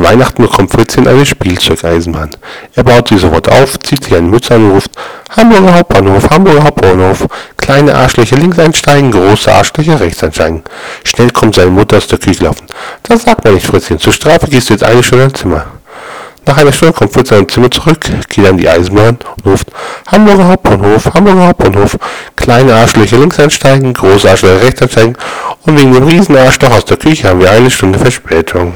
An Weihnachten bekommt Fritzchen eine Spielzeugeisenbahn. Er baut sie sofort auf, zieht sich eine Mütze an und ruft Hamburger Hauptbahnhof, Hamburger Hauptbahnhof. Kleine Arschlöcher links einsteigen, große Arschlöcher rechts einsteigen. Schnell kommt seine Mutter aus der Küche laufen. Das sagt man nicht, Fritzchen. Zur Strafe gehst du jetzt eine Stunde ins Zimmer. Nach einer Stunde kommt Fritzchen sein Zimmer zurück, geht an die Eisenbahn und ruft Hamburger Hauptbahnhof, Hamburger Hauptbahnhof. Kleine Arschlöcher links einsteigen, große Arschlöcher rechts einsteigen. Und wegen dem riesen Arschloch aus der Küche haben wir eine Stunde Verspätung.